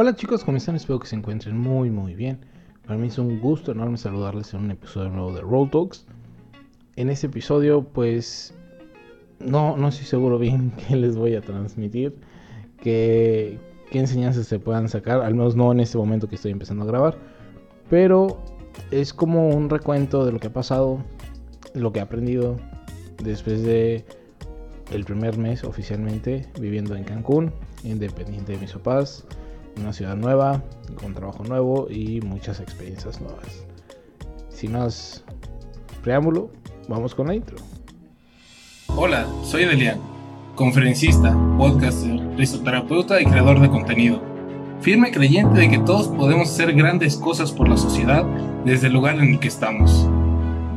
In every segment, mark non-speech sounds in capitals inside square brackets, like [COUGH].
Hola chicos, ¿cómo están? Espero que se encuentren muy muy bien. Para mí es un gusto enorme saludarles en un episodio nuevo de Roll Talks. En este episodio pues no, no estoy seguro bien [LAUGHS] qué les voy a transmitir, qué, qué enseñanzas se puedan sacar, al menos no en este momento que estoy empezando a grabar, pero es como un recuento de lo que ha pasado, lo que he aprendido después de el primer mes oficialmente viviendo en Cancún, independiente de mis papás una ciudad nueva, con trabajo nuevo y muchas experiencias nuevas. Sin más preámbulo, vamos con la intro. Hola, soy Delian, conferencista, podcaster, risoterapeuta y creador de contenido. Firme creyente de que todos podemos hacer grandes cosas por la sociedad desde el lugar en el que estamos.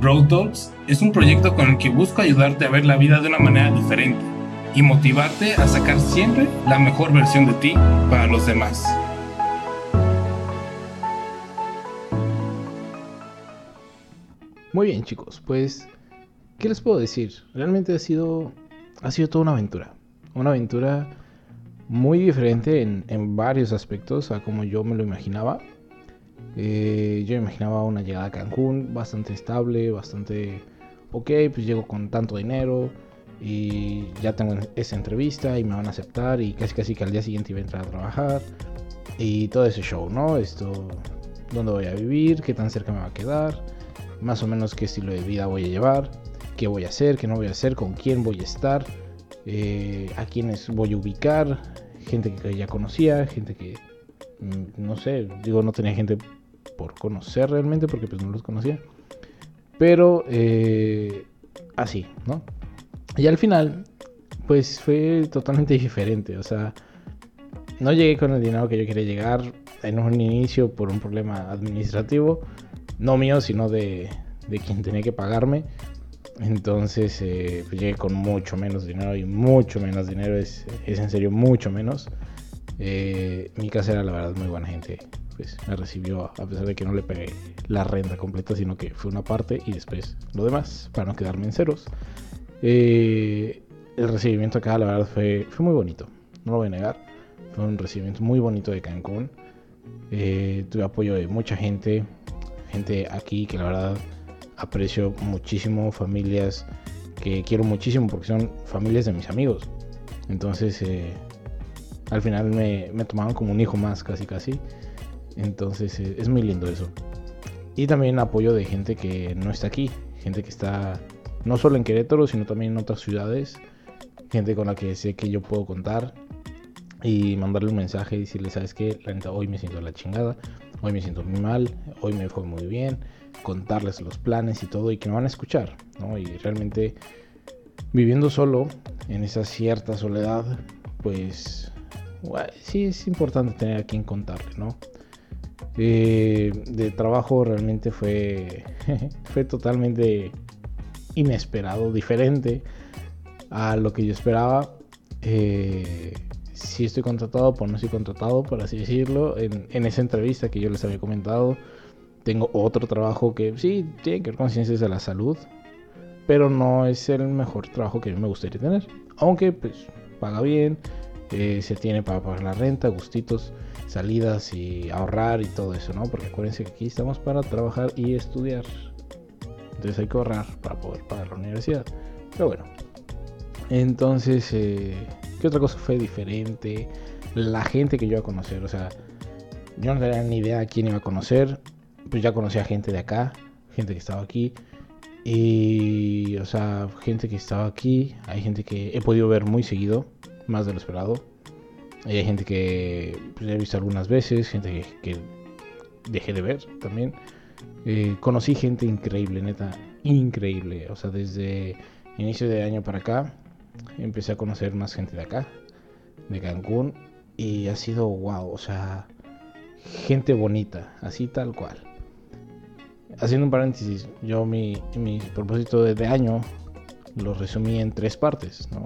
Road Talks es un proyecto con el que busco ayudarte a ver la vida de una manera diferente y motivarte a sacar siempre la mejor versión de ti para los demás. Muy bien chicos, pues, ¿qué les puedo decir? Realmente ha sido, ha sido toda una aventura. Una aventura muy diferente en, en varios aspectos a como yo me lo imaginaba. Eh, yo imaginaba una llegada a Cancún bastante estable, bastante ok, pues llego con tanto dinero, y ya tengo esa entrevista y me van a aceptar y casi casi que al día siguiente iba a entrar a trabajar y todo ese show, ¿no? Esto, dónde voy a vivir, qué tan cerca me va a quedar, más o menos qué estilo de vida voy a llevar, qué voy a hacer, qué no voy a hacer, con quién voy a estar, eh, a quiénes voy a ubicar, gente que ya conocía, gente que, mm, no sé, digo, no tenía gente por conocer realmente porque pues no los conocía, pero eh, así, ¿no? Y al final, pues fue totalmente diferente. O sea, no llegué con el dinero que yo quería llegar en un inicio por un problema administrativo. No mío, sino de, de quien tenía que pagarme. Entonces eh, pues llegué con mucho menos dinero y mucho menos dinero. Es, es en serio mucho menos. Eh, mi casa era la verdad muy buena gente. Pues me recibió a pesar de que no le pegué la renta completa, sino que fue una parte y después lo demás para no quedarme en ceros. Eh, el recibimiento acá, la verdad, fue, muy bonito. No lo voy a negar. Fue un recibimiento muy bonito de Cancún. Eh, tuve apoyo de mucha gente. Gente aquí que la verdad aprecio muchísimo. Familias que quiero muchísimo porque son familias de mis amigos. Entonces, eh, al final me, me, tomaban como un hijo más, casi casi. Entonces, es muy lindo eso. Y también apoyo de gente que no está aquí. Gente que está no solo en Querétaro, sino también en otras ciudades. Gente con la que sé que yo puedo contar y mandarle un mensaje y decirle, ¿sabes qué? La neta, hoy me siento la chingada, hoy me siento muy mal, hoy me fue muy bien, contarles los planes y todo y que me van a escuchar, ¿no? Y realmente viviendo solo en esa cierta soledad, pues sí es importante tener a quien contarle, ¿no? Eh, de trabajo realmente fue, [LAUGHS] fue totalmente inesperado, diferente a lo que yo esperaba. Eh, si estoy contratado, pues no estoy contratado, por así decirlo. En, esa entrevista que yo les había comentado, tengo otro trabajo que sí tiene que ver con ciencias de la salud, pero no es el mejor trabajo que mí me gustaría tener. Aunque pues paga bien, eh, se tiene para pagar la renta, gustitos, salidas y ahorrar y todo eso, ¿no? Porque acuérdense que aquí estamos para trabajar y estudiar. Entonces hay que ahorrar para poder pagar la universidad. Pero bueno. Entonces, eh, ¿qué otra cosa fue diferente? La gente que yo iba a conocer. O sea, yo no tenía ni idea a quién iba a conocer. Pues ya conocía gente de acá, gente que estaba aquí. Y, o sea, gente que estaba aquí. Hay gente que he podido ver muy seguido, más de lo esperado. Hay gente que pues, he visto algunas veces, gente que dejé de ver también. Eh, conocí gente increíble, neta, increíble. O sea, desde inicio de año para acá, empecé a conocer más gente de acá, de Cancún, y ha sido wow, o sea, gente bonita, así tal cual. Haciendo un paréntesis, yo mi, mi propósito de, año lo resumí en tres partes, ¿no?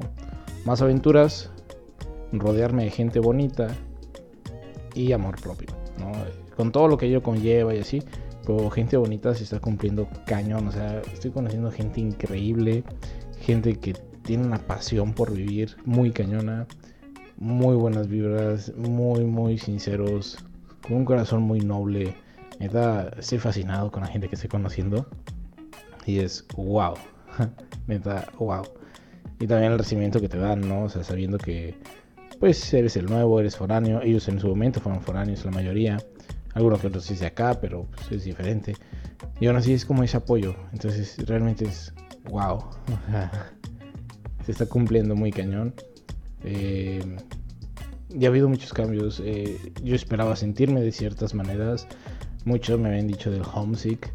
Más aventuras, rodearme de gente bonita y amor propio, ¿no? Con todo lo que ello conlleva y así, pero gente bonita se está cumpliendo cañón. O sea, estoy conociendo gente increíble. Gente que tiene una pasión por vivir muy cañona. muy buenas vibras, muy, muy sinceros, con un corazón muy noble. Neta, estoy fascinado con la gente que estoy conociendo. Y es wow. [LAUGHS] Neta, wow. Y también el recibimiento que te dan, ¿no? O sea, sabiendo que pues eres el nuevo, eres foráneo. Ellos en su momento fueron foráneos, la mayoría. Algunos que otros sí de acá, pero pues, es diferente. Y aún así es como ese apoyo. Entonces realmente es wow. [LAUGHS] Se está cumpliendo muy cañón. Eh, ya ha habido muchos cambios. Eh, yo esperaba sentirme de ciertas maneras. Muchos me habían dicho del homesick.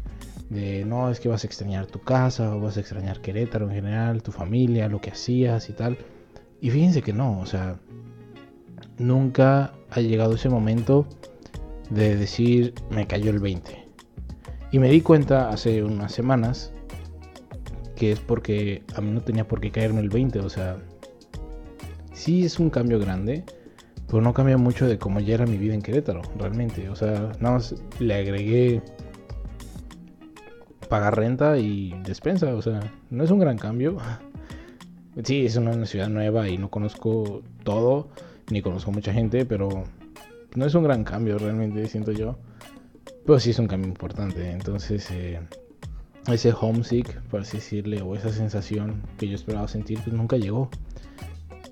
De no, es que vas a extrañar tu casa o vas a extrañar Querétaro en general, tu familia, lo que hacías y tal. Y fíjense que no, o sea, nunca ha llegado ese momento de decir me cayó el 20. Y me di cuenta hace unas semanas que es porque a mí no tenía por qué caerme el 20, o sea, sí es un cambio grande, pero no cambia mucho de cómo ya era mi vida en Querétaro, realmente. O sea, nada más le agregué pagar renta y despensa, o sea, no es un gran cambio. Sí, es una ciudad nueva y no conozco todo, ni conozco mucha gente, pero no es un gran cambio realmente, siento yo. Pero sí es un cambio importante. Entonces, eh, ese homesick, por así decirle, o esa sensación que yo esperaba sentir, pues nunca llegó.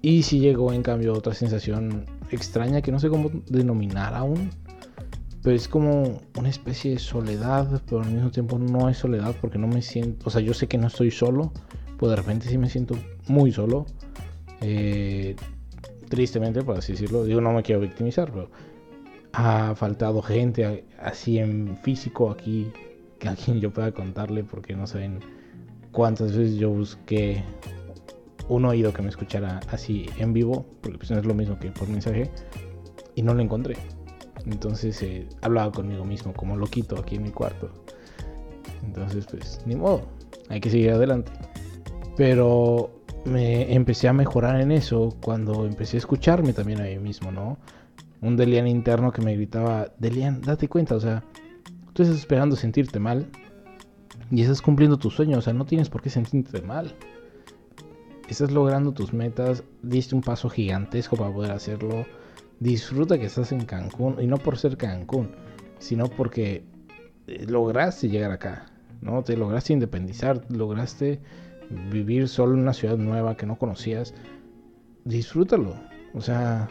Y sí llegó, en cambio, otra sensación extraña que no sé cómo denominar aún. Pero es como una especie de soledad, pero al mismo tiempo no es soledad porque no me siento, o sea, yo sé que no estoy solo, pues de repente sí me siento muy solo. Eh, tristemente, por así decirlo, digo, no me quiero victimizar, pero ha faltado gente así en físico aquí que a quien yo pueda contarle porque no saben cuántas veces yo busqué un oído que me escuchara así en vivo, porque pues no es lo mismo que por mensaje, y no lo encontré. Entonces eh, hablaba conmigo mismo como loquito aquí en mi cuarto. Entonces pues ni modo, hay que seguir adelante. Pero me empecé a mejorar en eso cuando empecé a escucharme también a mí mismo, ¿no? Un Delian interno que me gritaba, Delian, date cuenta, o sea, tú estás esperando sentirte mal y estás cumpliendo tu sueño, o sea, no tienes por qué sentirte mal. Estás logrando tus metas, diste un paso gigantesco para poder hacerlo. Disfruta que estás en Cancún y no por ser Cancún, sino porque eh, lograste llegar acá, ¿no? Te lograste independizar, lograste vivir solo en una ciudad nueva que no conocías, disfrútalo. O sea,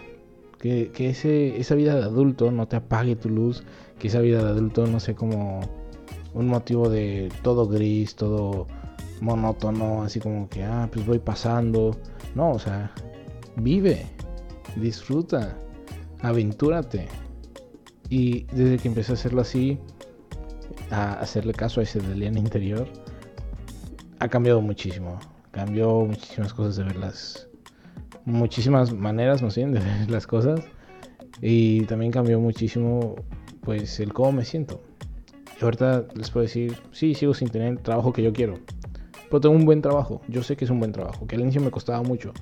que, ese, esa vida de adulto no te apague tu luz, que esa vida de adulto no sea como un motivo de todo gris, todo monótono, así como que, ah, pues voy pasando. No, o sea, vive, disfruta, aventúrate. Y desde que empecé a hacerlo así, a hacerle caso a ese delien interior, ha cambiado muchísimo. Cambió muchísimas cosas de verlas. Muchísimas maneras, no sé, de ver las cosas. Y también cambió muchísimo, pues, el cómo me siento. Y ahorita les puedo decir, sí, sigo sin tener el trabajo que yo quiero. Pero tengo un buen trabajo. Yo sé que es un buen trabajo. Que al inicio me costaba mucho.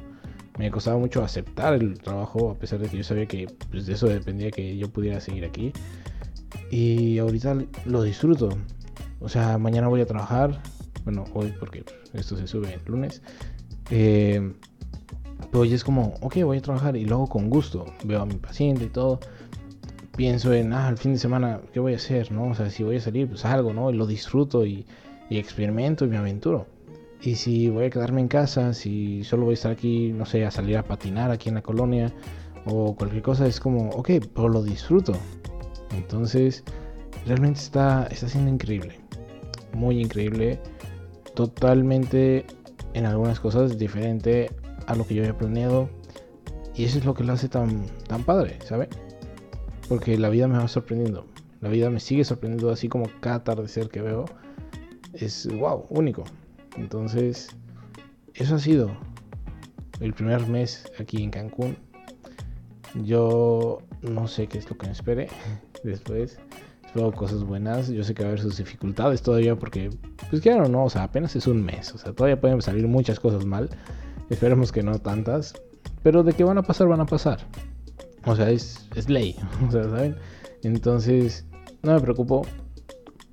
Me costaba mucho aceptar el trabajo, a pesar de que yo sabía que pues, de eso dependía que yo pudiera seguir aquí. Y ahorita lo disfruto. O sea, mañana voy a trabajar, bueno, hoy porque esto se sube el lunes. Eh, pero hoy es como, ok, voy a trabajar y luego con gusto veo a mi paciente y todo. Pienso en, ah, el fin de semana, ¿qué voy a hacer? ¿no? O sea, si voy a salir, pues algo, ¿no? Y lo disfruto y, y experimento y me aventuro. Y si voy a quedarme en casa, si solo voy a estar aquí, no sé, a salir a patinar aquí en la colonia o cualquier cosa, es como, ok, pero lo disfruto. Entonces, realmente está, está siendo increíble. Muy increíble totalmente en algunas cosas diferente a lo que yo había planeado. Y eso es lo que lo hace tan, tan padre, ¿sabe? Porque la vida me va sorprendiendo. La vida me sigue sorprendiendo así como cada atardecer que veo. Es wow, único. Entonces, eso ha sido el primer mes aquí en Cancún. Yo no sé qué es lo que me espere [LAUGHS] después cosas buenas. Yo sé que va a haber sus dificultades todavía porque, pues claro, no, o sea, apenas es un mes. O sea, todavía pueden salir muchas cosas mal. Esperemos que no tantas. Pero de que van a pasar, van a pasar. O sea, es, es ley. [LAUGHS] O sea, ¿saben? Entonces, no me preocupo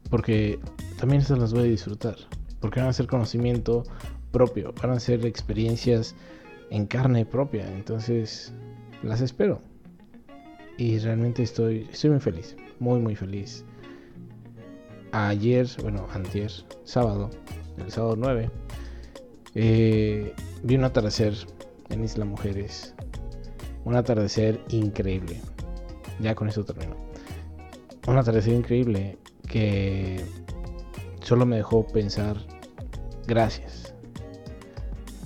porque también estas las voy a disfrutar. Porque van a ser conocimiento propio, van a ser experiencias en carne propia. Entonces, las espero. Y realmente estoy, estoy muy feliz, muy muy feliz. Ayer, bueno, antier, sábado, el sábado 9, eh, vi un atardecer en Isla Mujeres. Un atardecer increíble. Ya con eso termino. Un atardecer increíble que solo me dejó pensar, gracias.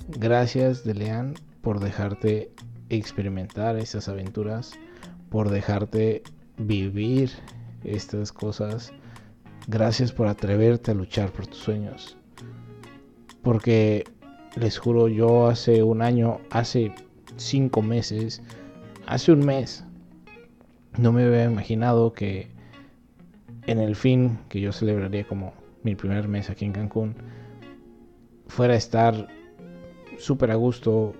Gracias, Delean, por dejarte experimentar estas aventuras, por dejarte vivir estas cosas. Gracias por atreverte a luchar por tus sueños. Porque les juro, yo hace un año, hace cinco meses, hace un mes, no me había imaginado que en el fin que yo celebraría como mi primer mes aquí en Cancún, fuera a estar súper a gusto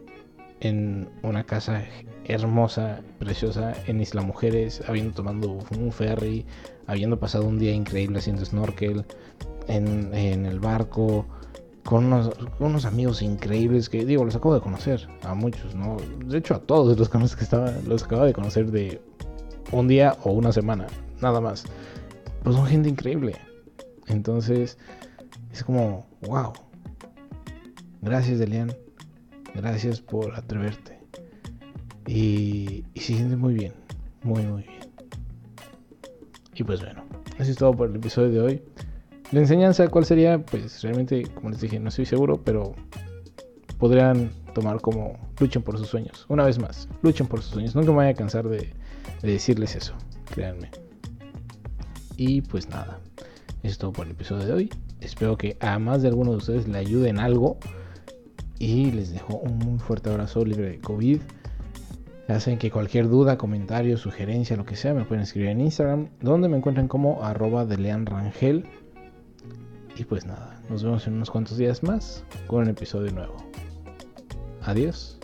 en una casa hermosa, preciosa, en Isla Mujeres, habiendo tomado un ferry, habiendo pasado un día increíble haciendo snorkel, en, el barco, con unos, amigos increíbles que, digo, los acabo de conocer a muchos, ¿no? De hecho, a todos los que estaban, los acabo de conocer de un día o una semana, nada más. Pues son gente increíble. Entonces, es como, wow. Gracias, Delian. Gracias por atreverte. Y, se siente muy bien, muy, muy bien. Y pues bueno, eso es todo por el episodio de hoy. La enseñanza, ¿cuál sería? Pues realmente, como les dije, no estoy seguro, pero podrían tomar como luchen por sus sueños. Una vez más, luchen por sus sueños. Nunca me voy a cansar de, decirles eso, créanme. Y pues nada, eso es todo por el episodio de hoy. Espero que a más de alguno de ustedes le ayuden algo. Y les dejo un muy fuerte abrazo libre de COVID. Ya saben que cualquier duda, comentario, sugerencia, lo que sea, me pueden escribir en Instagram, donde me encuentran como arroba de Rangel. Y pues nada, nos vemos en unos cuantos días más con un episodio nuevo. Adiós.